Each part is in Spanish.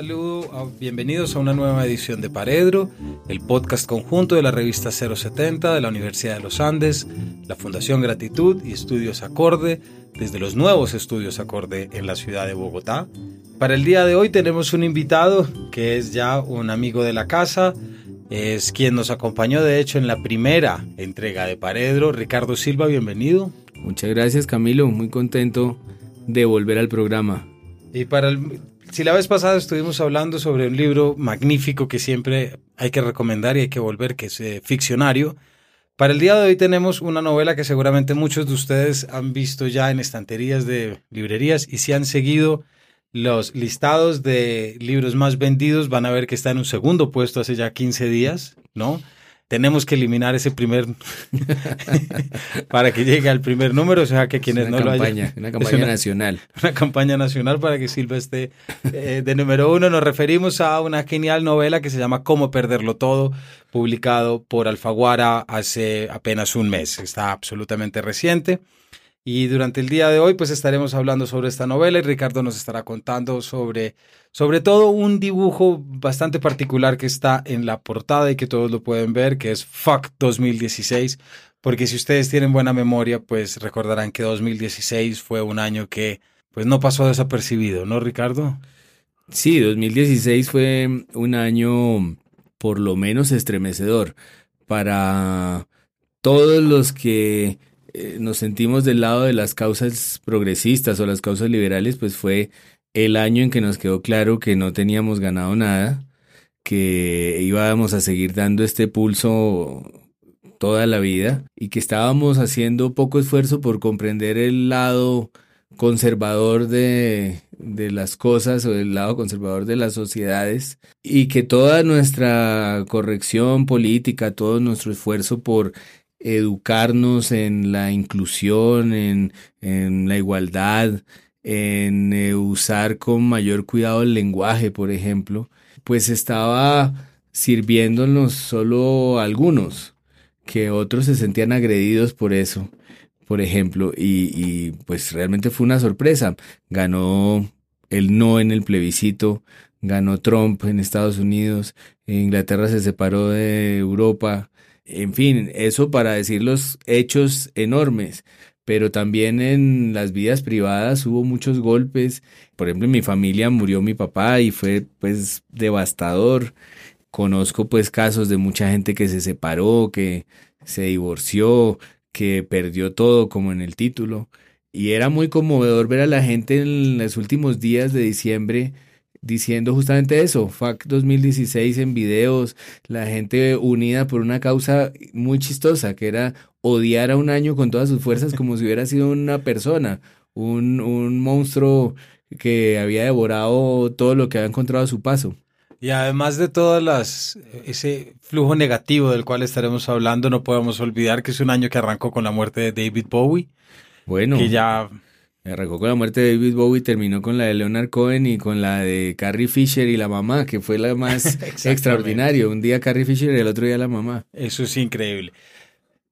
Saludo, a- bienvenidos a una nueva edición de Paredro, el podcast conjunto de la revista 070 de la Universidad de los Andes, la Fundación Gratitud y Estudios Acorde, desde los nuevos estudios Acorde en la ciudad de Bogotá. Para el día de hoy tenemos un invitado que es ya un amigo de la casa, es quien nos acompañó de hecho en la primera entrega de Paredro, Ricardo Silva, bienvenido. Muchas gracias Camilo, muy contento de volver al programa. Y para el, si la vez pasada estuvimos hablando sobre un libro magnífico que siempre hay que recomendar y hay que volver, que es eh, ficcionario, para el día de hoy tenemos una novela que seguramente muchos de ustedes han visto ya en estanterías de librerías y si han seguido los listados de libros más vendidos van a ver que está en un segundo puesto hace ya 15 días, ¿no? Tenemos que eliminar ese primer para que llegue al primer número, o sea que quienes no lo campaña, hayan una campaña una- nacional. una campaña nacional para que Silva esté eh, de número uno. Nos referimos a una genial novela que se llama Cómo perderlo todo, publicado por Alfaguara hace apenas un mes. Está absolutamente reciente. Y durante el día de hoy, pues estaremos hablando sobre esta novela y Ricardo nos estará contando sobre, sobre todo un dibujo bastante particular que está en la portada y que todos lo pueden ver, que es Fuck 2016. Porque si ustedes tienen buena memoria, pues recordarán que 2016 fue un año que pues no pasó desapercibido, ¿no, Ricardo? Sí, 2016 fue un año por lo menos estremecedor para todos los que eh, nos sentimos del lado de las causas progresistas o las causas liberales, pues fue el año en que nos quedó claro que no teníamos ganado nada, que íbamos a seguir dando este pulso toda la vida y que estábamos haciendo poco esfuerzo por comprender el lado conservador de, de las cosas o el lado conservador de las sociedades y que toda nuestra corrección política, todo nuestro esfuerzo por educarnos en la inclusión, en, en la igualdad, en eh, usar con mayor cuidado el lenguaje, por ejemplo, pues estaba sirviéndonos solo algunos, que otros se sentían agredidos por eso por ejemplo, y, y, pues realmente fue una sorpresa. Ganó el no en el plebiscito, ganó Trump en Estados Unidos, Inglaterra se separó de Europa, en fin, eso para decir los hechos enormes. Pero también en las vidas privadas hubo muchos golpes. Por ejemplo, en mi familia murió mi papá y fue pues devastador. Conozco pues casos de mucha gente que se separó, que se divorció, que perdió todo como en el título. Y era muy conmovedor ver a la gente en los últimos días de diciembre diciendo justamente eso, FAC 2016 en videos, la gente unida por una causa muy chistosa, que era odiar a un año con todas sus fuerzas como si hubiera sido una persona, un, un monstruo que había devorado todo lo que había encontrado a su paso. Y además de todas las ese flujo negativo del cual estaremos hablando, no podemos olvidar que es un año que arrancó con la muerte de David Bowie. Bueno, que ya arrancó con la muerte de David Bowie, terminó con la de Leonard Cohen y con la de Carrie Fisher y la mamá, que fue la más extraordinaria. Un día Carrie Fisher y el otro día la mamá. Eso es increíble.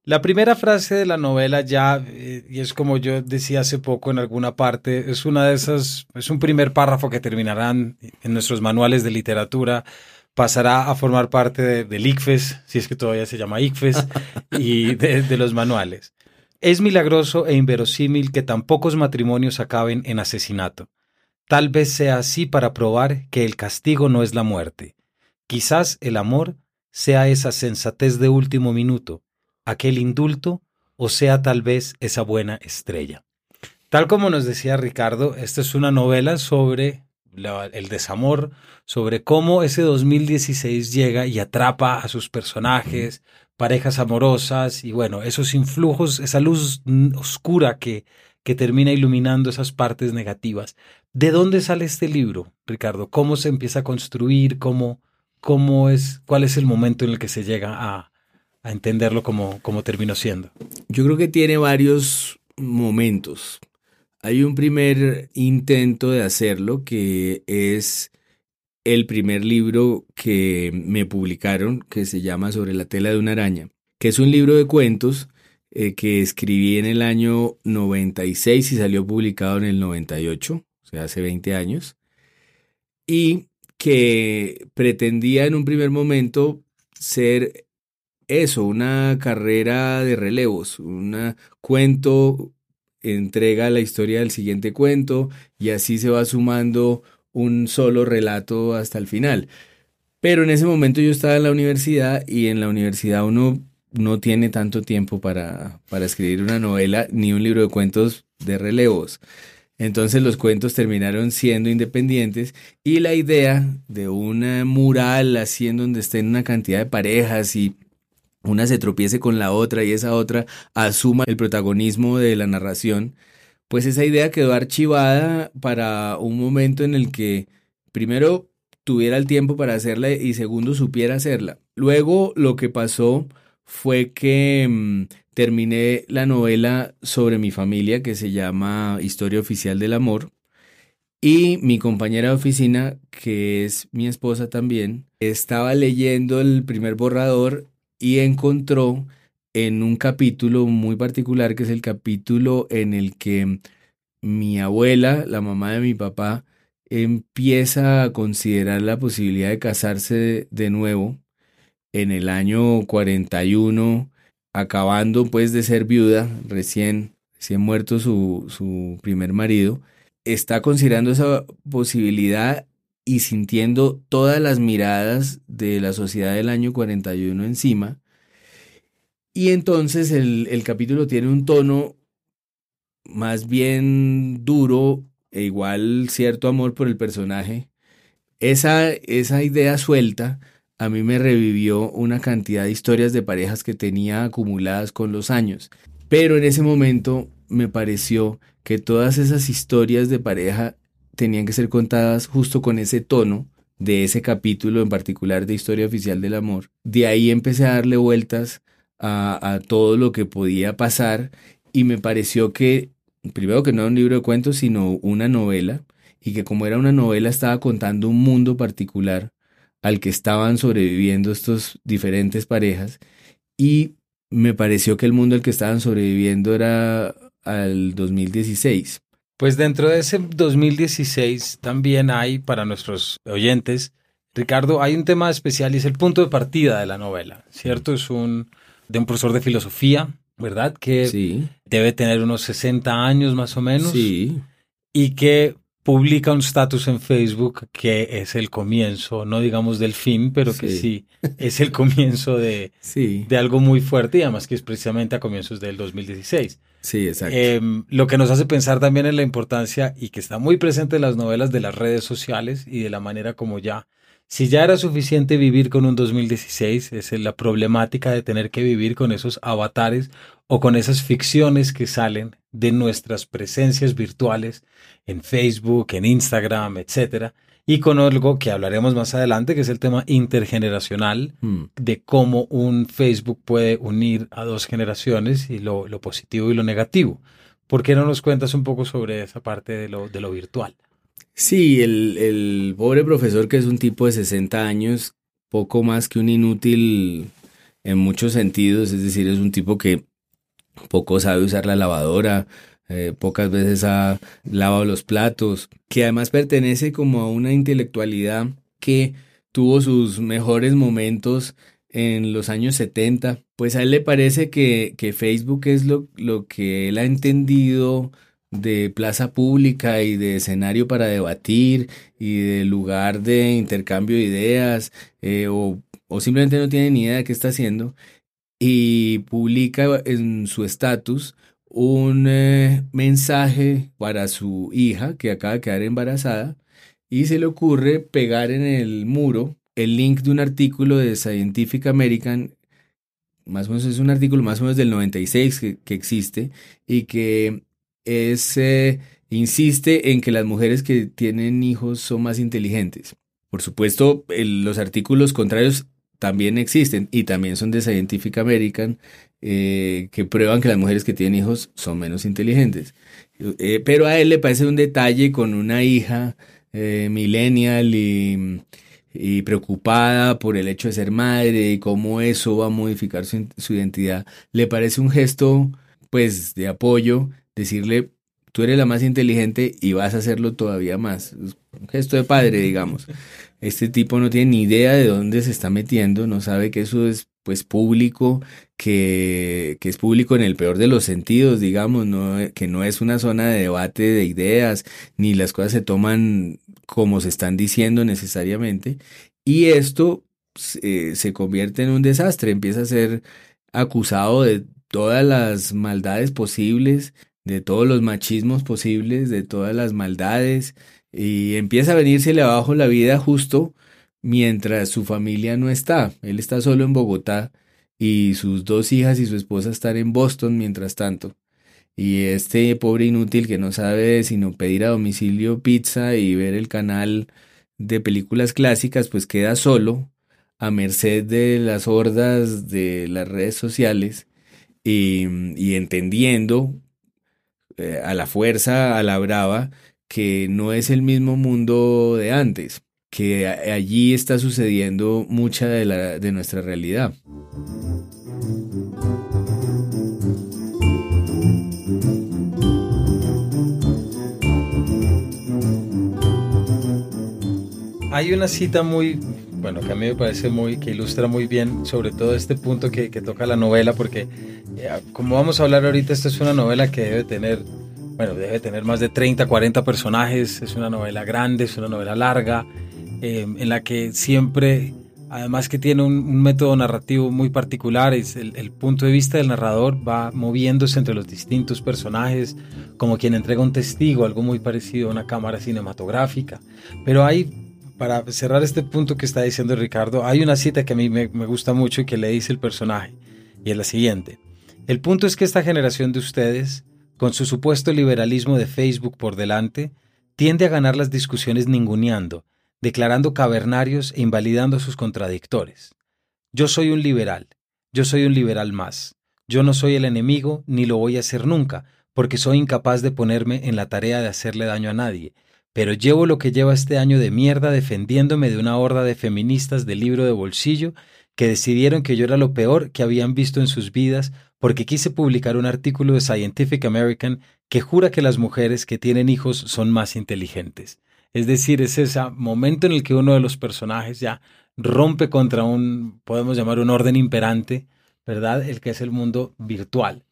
La primera frase de la novela ya, eh, y es como yo decía hace poco en alguna parte, es una de esas, es un primer párrafo que terminarán en nuestros manuales de literatura, pasará a formar parte de, del ICFES, si es que todavía se llama ICFES, y de, de los manuales. Es milagroso e inverosímil que tan pocos matrimonios acaben en asesinato. Tal vez sea así para probar que el castigo no es la muerte. Quizás el amor sea esa sensatez de último minuto, aquel indulto, o sea tal vez esa buena estrella. Tal como nos decía Ricardo, esta es una novela sobre el desamor, sobre cómo ese 2016 llega y atrapa a sus personajes, parejas amorosas y bueno, esos influjos, esa luz oscura que, que termina iluminando esas partes negativas. ¿De dónde sale este libro, Ricardo? ¿Cómo se empieza a construir? ¿Cómo, cómo es, cuál es el momento en el que se llega a, a entenderlo como, como terminó siendo? Yo creo que tiene varios momentos. Hay un primer intento de hacerlo que es el primer libro que me publicaron que se llama Sobre la tela de una araña, que es un libro de cuentos eh, que escribí en el año 96 y salió publicado en el 98, o sea, hace 20 años, y que pretendía en un primer momento ser eso, una carrera de relevos, un cuento entrega la historia del siguiente cuento y así se va sumando un solo relato hasta el final. Pero en ese momento yo estaba en la universidad y en la universidad uno no tiene tanto tiempo para, para escribir una novela ni un libro de cuentos de relevos. Entonces los cuentos terminaron siendo independientes y la idea de una mural así en donde estén una cantidad de parejas y una se tropiece con la otra y esa otra asuma el protagonismo de la narración, pues esa idea quedó archivada para un momento en el que primero tuviera el tiempo para hacerla y segundo supiera hacerla. Luego lo que pasó fue que mm, terminé la novela sobre mi familia que se llama Historia Oficial del Amor y mi compañera de oficina, que es mi esposa también, estaba leyendo el primer borrador y encontró en un capítulo muy particular, que es el capítulo en el que mi abuela, la mamá de mi papá, empieza a considerar la posibilidad de casarse de nuevo en el año 41, acabando pues de ser viuda, recién, recién muerto su, su primer marido, está considerando esa posibilidad y sintiendo todas las miradas de la sociedad del año 41 encima. Y entonces el, el capítulo tiene un tono más bien duro e igual cierto amor por el personaje. Esa, esa idea suelta a mí me revivió una cantidad de historias de parejas que tenía acumuladas con los años. Pero en ese momento me pareció que todas esas historias de pareja tenían que ser contadas justo con ese tono de ese capítulo en particular de Historia Oficial del Amor. De ahí empecé a darle vueltas a, todo lo que podía pasar y me pareció que, primero que no era un libro de cuentos, sino una novela, y que como era una novela estaba contando un mundo particular al que estaban sobreviviendo estos diferentes parejas, y me pareció que el mundo al que estaban sobreviviendo era al 2016. Pues dentro de ese 2016 también hay para nuestros oyentes, Ricardo, hay un tema especial y es el punto de partida de la novela, ¿cierto? Es un de un profesor de filosofía, ¿verdad? Que debe tener unos 60 años más o menos. Sí. Y que publica un status en Facebook que es el comienzo, no digamos del fin, pero que sí es el comienzo de, de algo muy fuerte y además que es precisamente a comienzos del 2016. Sí, exacto. Em, lo que nos hace pensar también en la importancia y que está muy presente en las novelas de las redes sociales y de la manera como ya, si ya era suficiente vivir con un 2016, es la problemática de tener que vivir con esos avatares o con esas ficciones que salen de nuestras presencias virtuales en Facebook, en Instagram, etcétera y con algo que hablaremos más adelante, que es el tema intergeneracional, hmm. de cómo un Facebook puede unir a dos generaciones y lo, positivo y lo negativo. ¿Por qué no nos cuentas un poco sobre esa parte de lo, de lo virtual? Sí, el, el pobre profesor que es un tipo de 60 años, poco más que un inútil en muchos sentidos, es decir, es un tipo que poco sabe usar la lavadora, eh, pocas veces ha lavado los platos, que además pertenece como a una intelectualidad que tuvo sus mejores momentos en los años 70, pues a él le parece que, que Facebook es lo, lo, que él ha entendido de plaza pública y de escenario para debatir y de lugar de intercambio de ideas eh, o, o simplemente no tiene ni idea de qué está haciendo y publica en su estatus un eh, mensaje para su hija que acaba de quedar embarazada y se le ocurre pegar en el muro el link de un artículo de Scientific American, más o menos es un artículo más o menos del 96 que, que existe y que es, insiste en que las mujeres que tienen hijos son más inteligentes. Por supuesto, los artículos contrarios también existen y también son de Scientific American eh, que prueban que las mujeres que tienen hijos son menos inteligentes. Eh, pero a él le parece un detalle con una hija eh, millennial y, y, preocupada por el hecho de ser madre y cómo eso va a modificar su, su identidad. Le parece un gesto pues de apoyo, decirle tú eres la más inteligente y vas a hacerlo todavía más. Un gesto de padre, digamos. Este tipo no tiene ni idea de dónde se está metiendo, no sabe que eso es pues público, que, que es público en el peor de los sentidos, digamos, no, que no es una zona de debate de ideas, ni las cosas se toman como se están diciendo necesariamente. Y esto eh, se convierte en un desastre, empieza a ser acusado de todas las maldades posibles, de todos los machismos posibles, de todas las maldades, y empieza a venirse abajo la vida justo mientras su familia no está. Él está solo en Bogotá y sus dos hijas y su esposa están en Boston mientras tanto. Y este pobre inútil que no sabe sino pedir a domicilio pizza y ver el canal de películas clásicas, pues queda solo, a merced de las hordas de las redes sociales y, y entendiendo eh, a la fuerza, a la brava, que no es el mismo mundo de antes, que allí está sucediendo mucha de, la, de nuestra realidad. Hay una cita muy, bueno, que a mí me parece muy, que ilustra muy bien sobre todo este punto que, que toca la novela, porque eh, como vamos a hablar ahorita, esta es una novela que debe tener, bueno, debe tener más de 30, 40 personajes, es una novela grande, es una novela larga, eh, en la que siempre, además que tiene un, método narrativo muy particular, es el, el, punto de vista del narrador va moviéndose entre los distintos personajes, como quien entrega un testigo, algo muy parecido a una cámara cinematográfica, pero hay para cerrar este punto que está diciendo Ricardo, hay una cita que a mí me, gusta mucho y que le dice el personaje, y es la siguiente. El punto es que esta generación de ustedes, con su supuesto liberalismo de Facebook por delante, tiende a ganar las discusiones ninguneando, declarando cavernarios e invalidando a sus contradictores. Yo soy un liberal, yo soy un liberal más. Yo no soy el enemigo, ni lo voy a ser nunca, porque soy incapaz de ponerme en la tarea de hacerle daño a nadie, pero llevo lo que lleva este año de mierda defendiéndome de una horda de feministas del libro de bolsillo que decidieron que yo era lo peor que habían visto en sus vidas porque quise publicar un artículo de Scientific American que jura que las mujeres que tienen hijos son más inteligentes. Es decir, es ese momento en el que uno de los personajes ya rompe contra un, podemos llamar un orden imperante, ¿verdad? El que es el mundo virtual.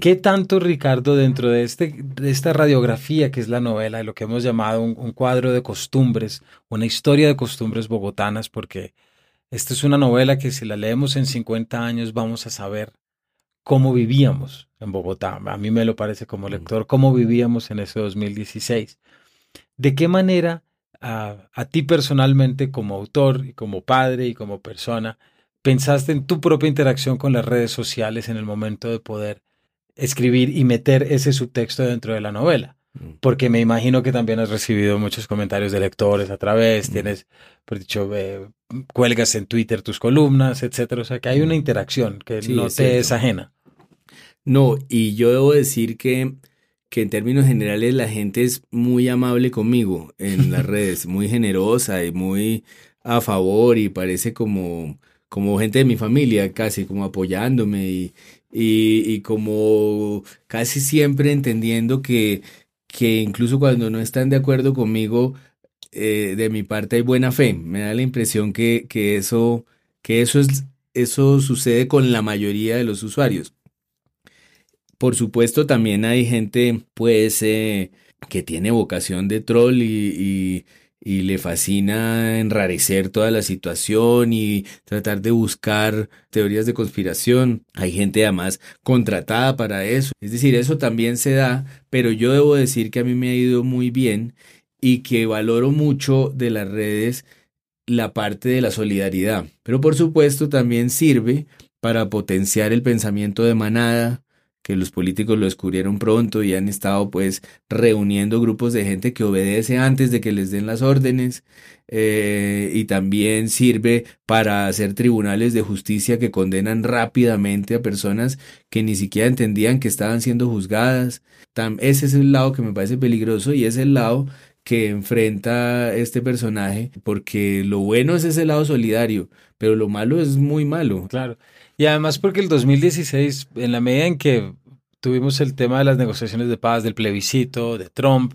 ¿Qué tanto, Ricardo, dentro de, este, de esta radiografía que es la novela, de lo que hemos llamado un, un, cuadro de costumbres, una historia de costumbres bogotanas, porque esta es una novela que si la leemos en 50 años vamos a saber cómo vivíamos en Bogotá. A mí me lo parece como hmm. lector, cómo vivíamos en ese 2016. ¿De qué manera a, a ti personalmente como autor y como padre y como persona pensaste en tu propia interacción con las redes sociales en el momento de poder escribir y meter ese subtexto dentro de la novela. Mm. Porque me imagino que también has recibido muchos comentarios de lectores a través, mm. tienes, por dicho, eh, cuelgas en Twitter tus columnas, etcétera. O sea que hay una interacción que no te es ajena. No, y yo debo decir que, que en términos generales la gente es muy amable conmigo en las redes, muy generosa y muy a favor y parece como, como gente de mi familia, casi como apoyándome y, y, como casi siempre entendiendo que, que incluso cuando no están de acuerdo conmigo, eh, de mi parte hay buena fe. Me da la impresión que, que, eso, que eso, es, eso sucede con la mayoría de los usuarios. Por supuesto, también hay gente, pues, eh, que tiene vocación de troll y, y le fascina enrarecer toda la situación y tratar de buscar teorías de conspiración. Hay gente además contratada para eso. Es decir, eso también se da, pero yo debo decir que a mí me ha ido muy bien y que valoro mucho de las redes la parte de la solidaridad. Pero por supuesto también sirve para potenciar el pensamiento de manada, que los políticos lo descubrieron pronto y han estado pues reuniendo grupos de gente que obedece antes de que les den las órdenes eh, y también sirve para hacer tribunales de justicia que condenan rápidamente a personas que ni siquiera entendían que estaban siendo juzgadas. ese es el lado que me parece peligroso y es el lado que enfrenta este personaje, porque lo bueno es ese lado solidario, pero lo malo es muy malo. Claro. Y además porque el 2016, en la medida en que tuvimos el tema de las negociaciones de paz, del plebiscito, de Trump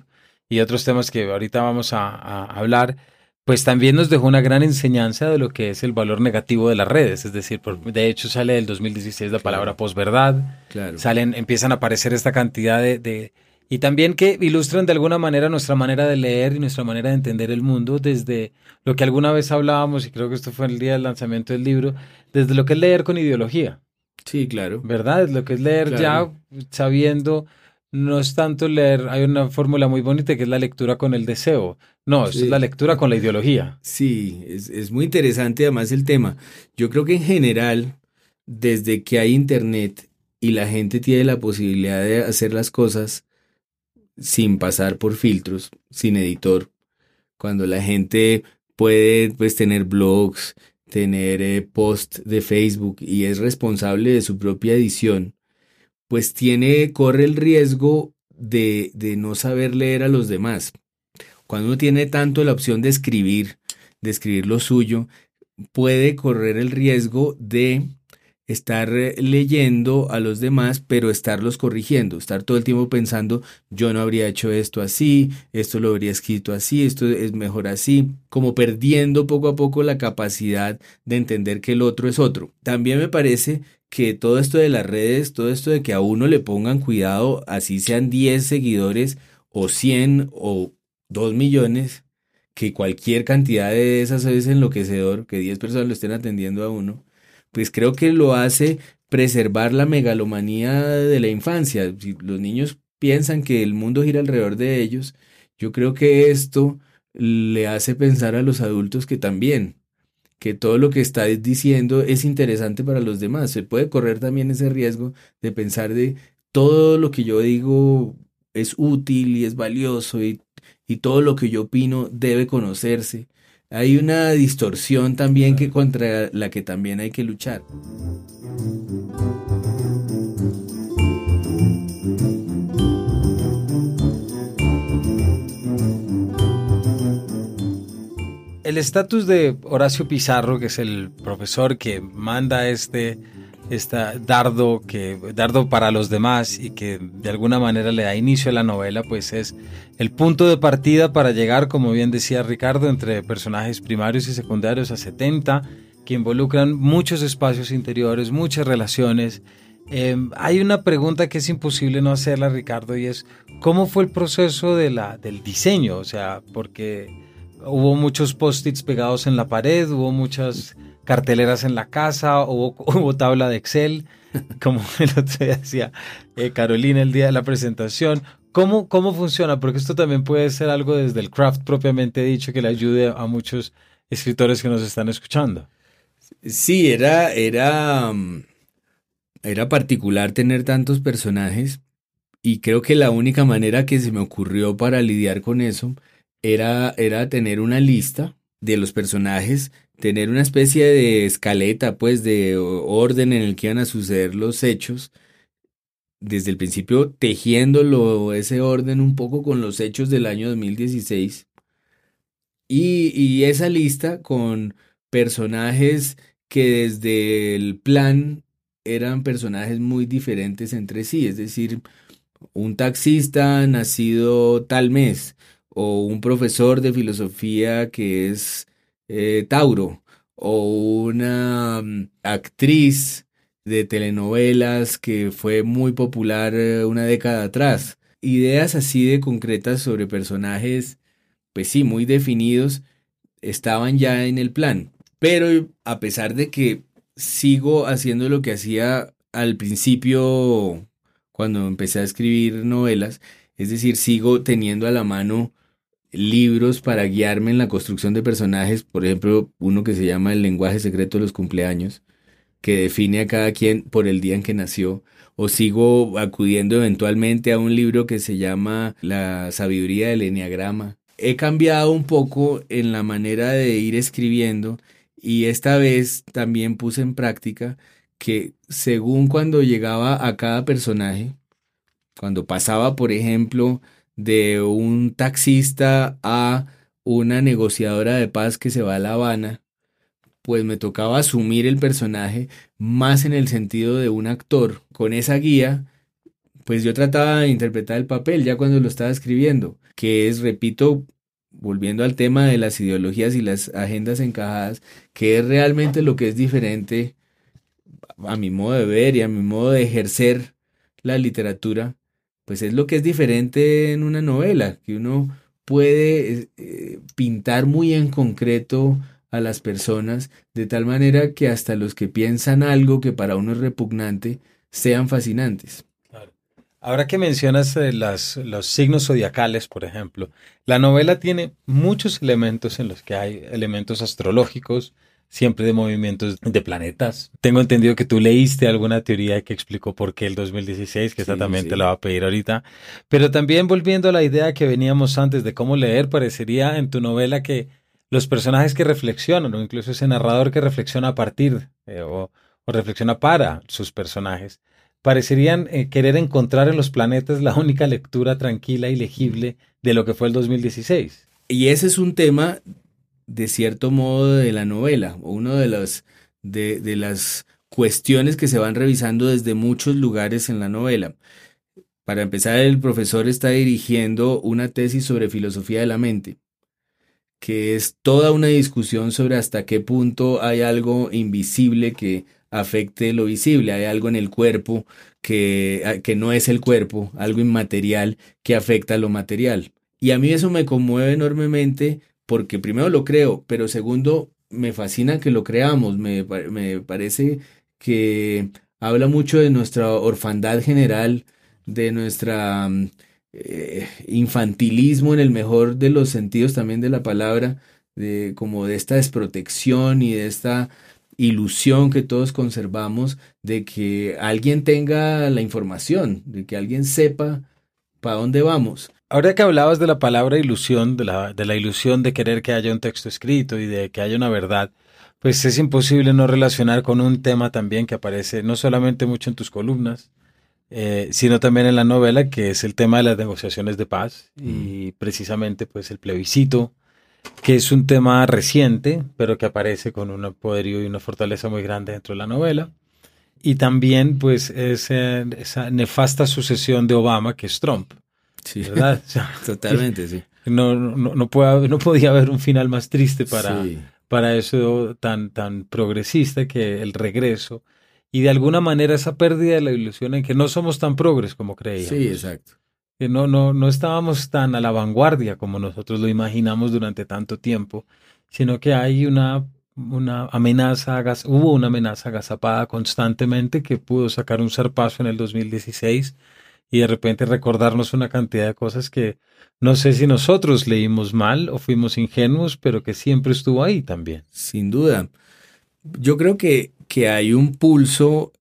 y otros temas que ahorita vamos a, hablar, pues también nos dejó una gran enseñanza de lo que es el valor negativo de las redes. Es decir, de hecho sale del 2016 la palabra posverdad, claro. salen, empiezan a aparecer esta cantidad de y también que ilustran de alguna manera nuestra manera de leer y nuestra manera de entender el mundo desde lo que alguna vez hablábamos, y creo que esto fue el día del lanzamiento del libro, desde lo que es leer con ideología. Sí, claro. ¿Verdad? Es lo que es leer ya sabiendo, no es tanto leer, hay una fórmula muy bonita que es la lectura con el deseo. No, es la lectura con la ideología. Sí, es, es muy interesante además el tema. Yo creo que en general, desde que hay internet y la gente tiene la posibilidad de hacer las cosas, sin pasar por filtros, sin editor, cuando la gente puede pues tener blogs, tener eh, post de Facebook y es responsable de su propia edición, pues tiene, corre el riesgo de, de no saber leer a los demás. Cuando uno tiene tanto la opción de escribir, de escribir lo suyo, puede correr el riesgo de estar eh, leyendo a los demás, pero estarlos corrigiendo, estar todo el tiempo pensando, yo no habría hecho esto así, esto lo habría escrito así, esto es mejor así, como perdiendo poco a poco la capacidad de entender que el otro es otro. También me parece que todo esto de las redes, todo esto de que a uno le pongan cuidado, así sean 10 seguidores o 100 o 2 millones, que cualquier cantidad de esas es enloquecedor, que 10 personas lo estén atendiendo a uno pues creo que lo hace preservar la megalomanía de la infancia. Si los niños piensan que el mundo gira alrededor de ellos, yo creo que esto le hace pensar a los adultos que también, que todo lo que está diciendo es interesante para los demás. Se puede correr también ese riesgo de pensar de todo lo que yo digo es útil y es valioso y, y todo lo que yo opino debe conocerse hay una distorsión también que contra la que también hay que luchar. El estatus de Horacio Pizarro, que es el profesor que manda este esta dardo que dardo para los demás y que de alguna manera le da inicio a la novela, pues es el punto de partida para llegar, como bien decía Ricardo, entre personajes primarios y secundarios a 70 que involucran muchos espacios interiores, muchas relaciones. Em, hay una pregunta que es imposible no hacerla, Ricardo, y es ¿cómo fue el proceso de la, del diseño? O sea, porque hubo muchos post-its pegados en la pared, hubo muchas carteleras en la casa, hubo, hubo tabla de Excel, como el otro día decía eh, Carolina el día de la presentación. ¿Cómo, ¿Cómo funciona? Porque esto también puede ser algo desde el craft propiamente dicho que le ayude a muchos escritores que nos están escuchando. Sí, era, era, mm, era particular tener tantos personajes y creo que la única manera que se me ocurrió para lidiar con eso era, era tener una lista de los personajes tener una especie de escaleta, pues, de orden en el que iban a suceder los hechos, desde el principio tejiéndolo ese orden un poco con los hechos del año 2016. Y, y esa lista con personajes que desde el plan eran personajes muy diferentes entre sí, es decir, un taxista nacido tal mes o un profesor de filosofía que es eh, Tauro o una mm, actriz de telenovelas que fue muy popular eh, una década atrás. Ideas así de concretas sobre personajes, pues sí, muy definidos, estaban ya en el plan. Pero a pesar de que sigo haciendo lo que hacía al principio cuando empecé a escribir novelas, es decir, sigo teniendo a la mano libros para guiarme en la construcción de personajes, por ejemplo, uno que se llama El lenguaje secreto de los cumpleaños, que define a cada quien por el día en que nació, o sigo acudiendo eventualmente a un libro que se llama La sabiduría del enneagrama. He cambiado un poco en la manera de ir escribiendo y esta vez también puse en práctica que según cuando llegaba a cada personaje, cuando pasaba, por ejemplo, de un taxista a una negociadora de paz que se va a La Habana, pues me tocaba asumir el personaje más en el sentido de un actor. Con esa guía, pues yo trataba de interpretar el papel ya cuando lo estaba escribiendo, que es, repito, volviendo al tema de las ideologías y las agendas encajadas, que es realmente lo que es diferente a mi modo de ver y a mi modo de ejercer la literatura pues es lo que es diferente en una novela, que uno puede eh, pintar muy en concreto a las personas de tal manera que hasta los que piensan algo que para uno es repugnante sean fascinantes. Ahora que mencionas eh, las, los signos zodiacales, por ejemplo, la novela tiene muchos elementos en los que hay elementos astrológicos, siempre de movimientos de planetas. Tengo entendido que tú leíste alguna teoría que explicó por qué el 2016, que esta también te la va a pedir ahorita. Pero también volviendo a la idea que veníamos antes de cómo leer, parecería en tu novela que los personajes que reflexionan, o incluso ese narrador que reflexiona a partir eh, o, reflexiona para sus personajes, parecerían eh, querer encontrar en los planetas la única lectura tranquila y legible de lo que fue el 2016. Y ese es un tema de cierto modo de la novela, o uno de los de, de las cuestiones que se van revisando desde muchos lugares en la novela. Para empezar, el profesor está dirigiendo una tesis sobre filosofía de la mente, que es toda una discusión sobre hasta qué punto hay algo invisible que afecte lo visible, hay algo en el cuerpo que, que no es el cuerpo, algo inmaterial que afecta lo material. Y a mí eso me conmueve enormemente porque primero lo creo, pero segundo, me fascina que lo creamos, me, me parece que habla mucho de nuestra orfandad general, de nuestra mm, eh, infantilismo en el mejor de los sentidos también de la palabra, de como de esta desprotección y de esta ilusión que todos conservamos de que alguien tenga la información, de que alguien sepa para dónde vamos. Ahora que hablabas de la palabra ilusión, de la, de la ilusión de querer que haya un texto escrito y de que haya una verdad, pues es imposible no relacionar con un tema también que aparece no solamente mucho en tus columnas, eh, sino también en la novela, que es el tema de las negociaciones de paz y mm. precisamente pues el plebiscito, que es un tema reciente, pero que aparece con un poderío y una fortaleza muy grande dentro de la novela. Y también pues es, esa nefasta sucesión de Obama, que es Trump. Sí, ¿verdad? Totalmente, sí. No, no, no, puede, no podía haber un final más triste para, para eso tan, tan progresista que el regreso. Y de alguna manera esa pérdida de la ilusión en que no somos tan progres como creíamos. Sí, exacto. Que no, no, no estábamos tan a la vanguardia como nosotros lo imaginamos durante tanto tiempo, sino que hay una, una amenaza, hubo una amenaza agazapada constantemente que pudo sacar un zarpazo en el 2016 y de repente recordarnos una cantidad de cosas que no sé si nosotros leímos mal o fuimos ingenuos, pero que siempre estuvo ahí también. Sin duda. Yo creo que, que hay un pulso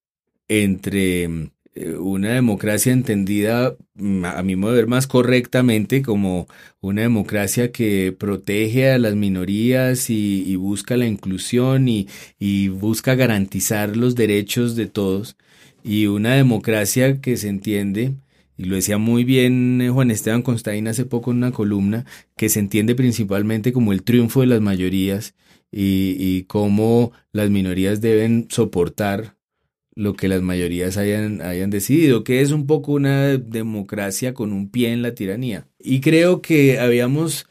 entre eh, una democracia entendida, mm, a mi modo de ver, más correctamente como una democracia que protege a las minorías y, busca la inclusión y, y busca garantizar los derechos de todos y una democracia que se entiende, y lo decía muy bien eh, Juan Esteban Constaín hace poco en una columna, que se entiende principalmente como el triunfo de las mayorías y, y cómo las minorías deben soportar lo que las mayorías hayan, hayan decidido, que es un poco una democracia con un pie en la tiranía. Y creo que habíamos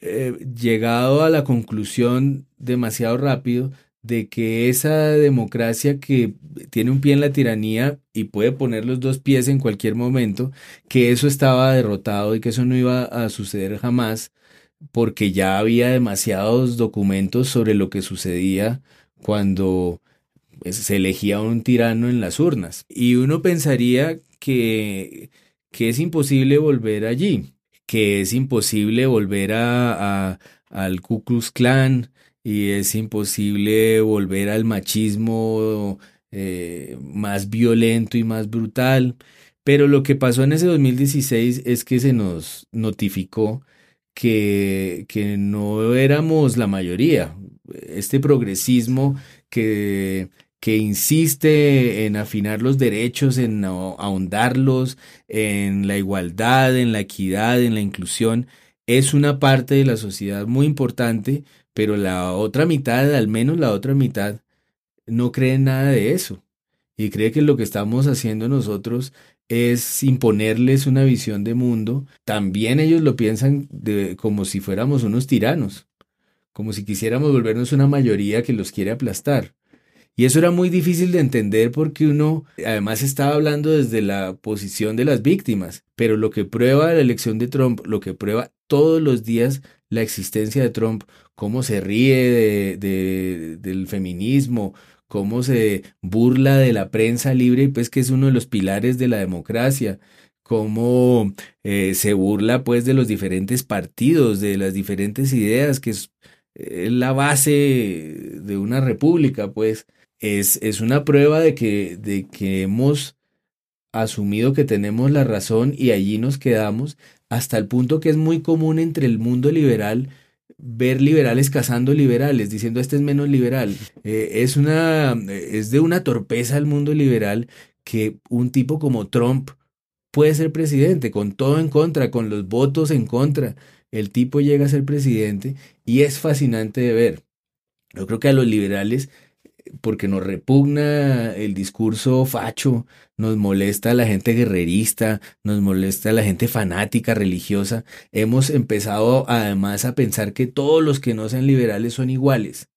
eh, llegado a la conclusión demasiado rápido de que esa democracia que tiene un pie en la tiranía y puede poner los dos pies en cualquier momento, que eso estaba derrotado y que eso no iba a suceder jamás, porque ya había demasiados documentos sobre lo que sucedía cuando pues, se elegía un tirano en las urnas. Y uno pensaría que, que es imposible volver allí, que es imposible volver a, al Ku Klux Klan y es imposible volver al machismo eh, más violento y más brutal. Pero lo que pasó en ese 2016 es que se nos notificó que, que no éramos la mayoría. Este progresismo que, que insiste en afinar los derechos, en ahondarlos, en la igualdad, en la equidad, en la inclusión, es una parte de la sociedad muy importante, pero la otra mitad, al menos la otra mitad, no cree nada de eso. Y cree que lo que estamos haciendo nosotros es imponerles una visión de mundo. También ellos lo piensan como si fuéramos unos tiranos, como si quisiéramos volvernos una mayoría que los quiere aplastar. Y eso era muy difícil de entender porque uno además estaba hablando desde la posición de las víctimas. Pero lo que prueba la elección de Trump, lo que prueba todos los días la existencia de Trump, cómo se ríe de, del feminismo, cómo se burla de la prensa libre, pues que es uno de los pilares de la democracia, cómo eh, se burla pues de los diferentes partidos, de las diferentes ideas, que es, la base de una república, pues. Es, es una prueba de que, de que hemos asumido que tenemos la razón y allí nos quedamos, hasta el punto que es muy común entre el mundo liberal ver liberales cazando liberales, diciendo este es menos liberal. Eh, es, una, es de una torpeza el mundo liberal que un tipo como Trump puede ser presidente, con todo en contra, con los votos en contra. El tipo llega a ser presidente y es fascinante de ver. Yo creo que a los liberales porque nos repugna el discurso facho, nos molesta la gente guerrerista, nos molesta la gente fanática, religiosa. Hemos empezado además a pensar que todos los que no sean liberales son iguales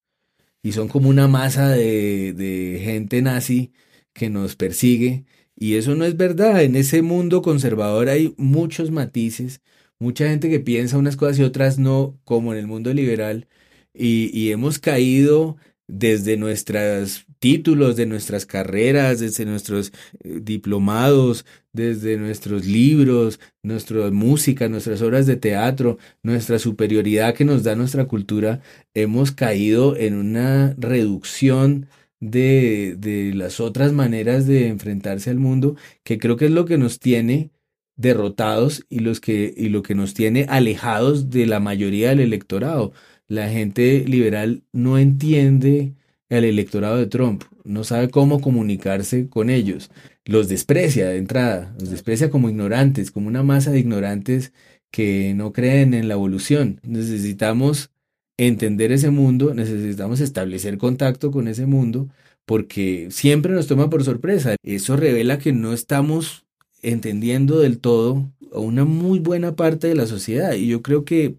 y son como una masa de, de gente nazi que nos persigue. Y eso no es verdad. En ese mundo conservador hay muchos matices, mucha gente que piensa unas cosas y otras no, como en el mundo liberal. Y, y hemos caído desde nuestros títulos, de nuestras carreras, desde nuestros eh, diplomados, desde nuestros libros, nuestra música, nuestras obras de teatro, nuestra superioridad que nos da nuestra cultura, hemos caído en una reducción de, de las otras maneras de enfrentarse al mundo, que creo que es lo que nos tiene derrotados y, los que, y lo que nos tiene alejados de la mayoría del electorado la gente liberal no entiende el electorado de Trump, no sabe cómo comunicarse con ellos, los desprecia de entrada, los desprecia como ignorantes, como una masa de ignorantes que no creen en la evolución. Necesitamos entender ese mundo, necesitamos establecer contacto con ese mundo, porque siempre nos toma por sorpresa. Eso revela que no estamos entendiendo del todo a una muy buena parte de la sociedad. Y yo creo que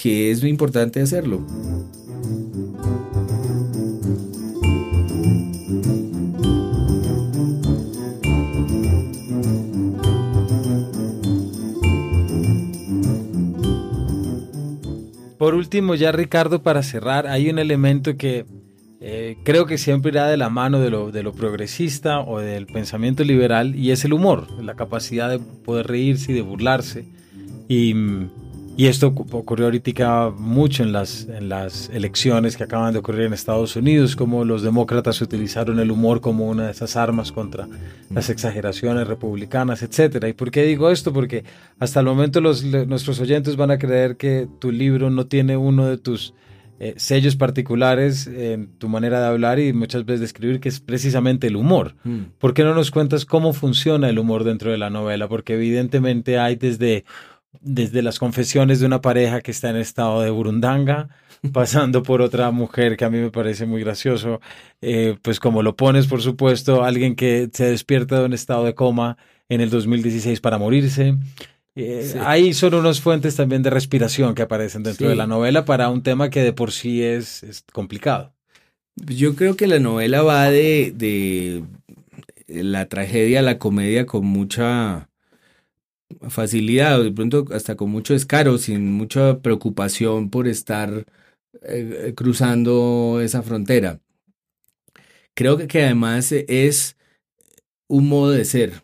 que es lo importante hacerlo. Por último, ya Ricardo, para cerrar, hay un elemento que eh, creo que siempre irá de la mano de lo, de lo progresista o del pensamiento liberal y es el humor, la capacidad de poder reírse y de burlarse. Y y esto ocurrió ahorita mucho en las, en las elecciones que acaban de ocurrir en Estados Unidos, como los demócratas utilizaron el humor como una de esas armas contra las exageraciones republicanas, etc. ¿Y por qué digo esto? Porque hasta el momento los, nuestros oyentes van a creer que tu libro no tiene uno de tus eh, sellos particulares en tu manera de hablar y muchas veces de escribir, que es precisamente el humor. Mm. ¿Por qué no nos cuentas cómo funciona el humor dentro de la novela? Porque evidentemente hay desde desde las confesiones de una pareja que está en estado de burundanga, pasando por otra mujer que a mí me parece muy gracioso, eh, pues como lo pones, por supuesto, alguien que se despierta de un estado de coma en el 2016 para morirse. Eh, Ahí son unas fuentes también de respiración que aparecen dentro de la novela para un tema que de por sí es, es complicado. Yo creo que la novela va de, de la tragedia a la comedia con mucha facilidad, de pronto hasta con mucho descaro, sin mucha preocupación por estar eh, cruzando esa frontera. Creo que, que, además es un modo de ser.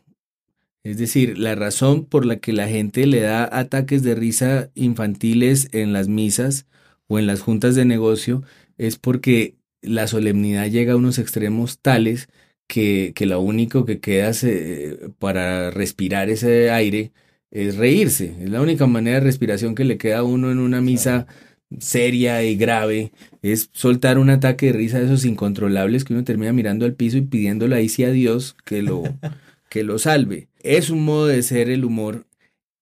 Es decir, la razón por la que la gente le da ataques de risa infantiles en las misas o en las juntas de negocio es porque la solemnidad llega a unos extremos tales que, que lo único que queda para respirar ese aire es reírse. Es la única manera de respiración que le queda a uno en una misa seria y grave, es soltar un ataque de risa de esos incontrolables que uno termina mirando al piso y pidiéndole ahí sí a Dios que lo, que lo salve. Es un modo de ser el humor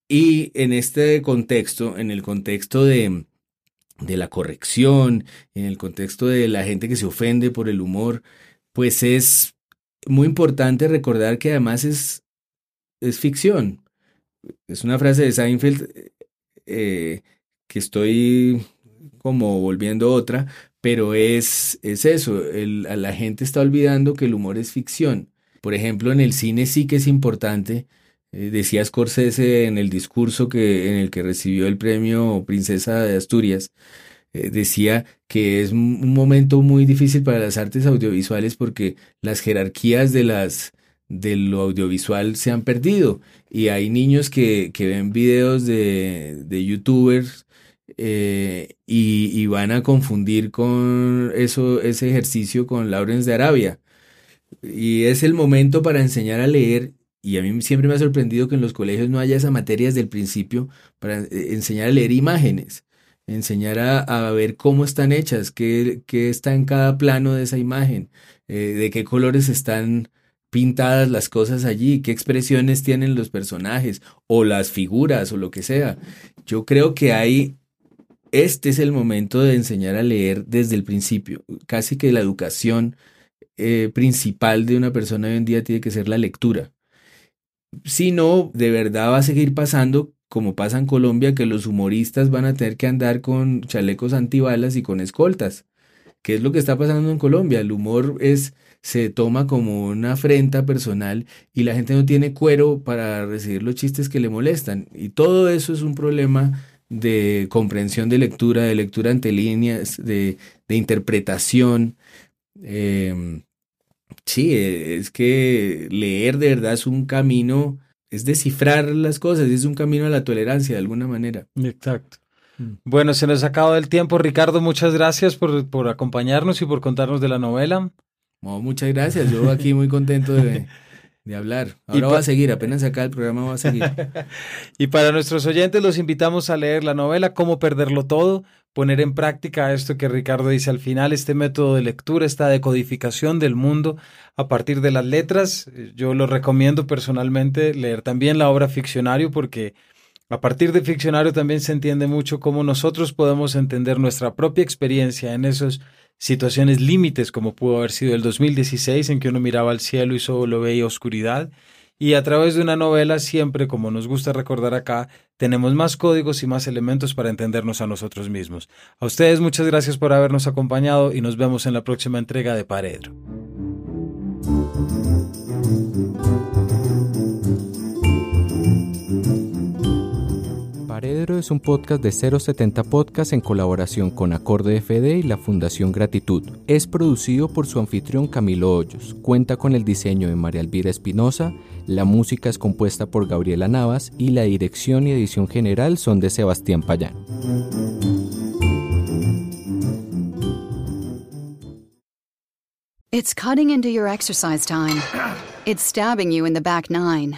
y en este contexto, en el contexto de, de la corrección, en el contexto de la gente que se ofende por el humor, pues es muy importante recordar que además es, es ficción. Es una frase de Seinfeld eh, que estoy como volviendo otra, pero es, es eso, la gente está olvidando que el humor es ficción. Por ejemplo, en el cine sí que es importante, eh, decía Scorsese en el discurso que, en el que recibió el premio Princesa de Asturias, eh, decía que es un momento muy difícil para las artes audiovisuales porque las jerarquías de las de lo audiovisual se han perdido y hay niños que, que ven videos de, de youtubers eh, y, van a confundir con eso, ese ejercicio con Lawrence de Arabia. Y es el momento para enseñar a leer, y a mí siempre me ha sorprendido que en los colegios no haya esa materia desde el principio, para eh, enseñar a leer imágenes, enseñar a, ver cómo están hechas, qué, qué, está en cada plano de esa imagen, eh, de qué colores están pintadas las cosas allí, qué expresiones tienen los personajes o las figuras o lo que sea. Yo creo que hay este es el momento de enseñar a leer desde el principio. Casi que la educación eh, principal de una persona hoy en día tiene que ser la lectura. Si no, de verdad va a seguir pasando como pasa en Colombia, que los humoristas van a tener que andar con chalecos antibalas y con escoltas. ¿Qué es lo que está pasando en Colombia? El humor es se toma como una afrenta personal y la gente no tiene cuero para recibir los chistes que le molestan. Y todo eso es un problema de comprensión de lectura, de lectura ante líneas, de, interpretación. Em, sí, es que leer de verdad es un camino, es descifrar las cosas, es un camino a la tolerancia de alguna manera. Exacto. Mm. Bueno, se nos ha acabado el tiempo. Ricardo, muchas gracias por, por acompañarnos y por contarnos de la novela. muchas gracias. Yo aquí muy contento de, de hablar. Ahora va a seguir, apenas acá el programa va a seguir. y para nuestros oyentes los invitamos a leer la novela Cómo perderlo todo, poner en práctica esto que Ricardo dice al final, este método de lectura, esta decodificación del mundo a partir de las letras. Yo lo recomiendo personalmente leer también la obra Ficcionario porque a partir de Ficcionario también se entiende mucho cómo nosotros podemos entender nuestra propia experiencia en esos situaciones límites como pudo haber sido el 2016 en que uno miraba al cielo y solo veía oscuridad. Y a través de una novela siempre, como nos gusta recordar acá, tenemos más códigos y más elementos para entendernos a nosotros mismos. A ustedes muchas gracias por habernos acompañado y nos vemos en la próxima entrega de Paredro. Paredro es un podcast de 070 Podcast en colaboración con Acorde FD y la Fundación Gratitud. Es producido por su anfitrión Camilo Hoyos. Cuenta con el diseño de María Elvira Espinosa, la música es compuesta por Gabriela Navas y la dirección y edición general son de Sebastián Payán. Cutting into your exercise time. You in the back nine.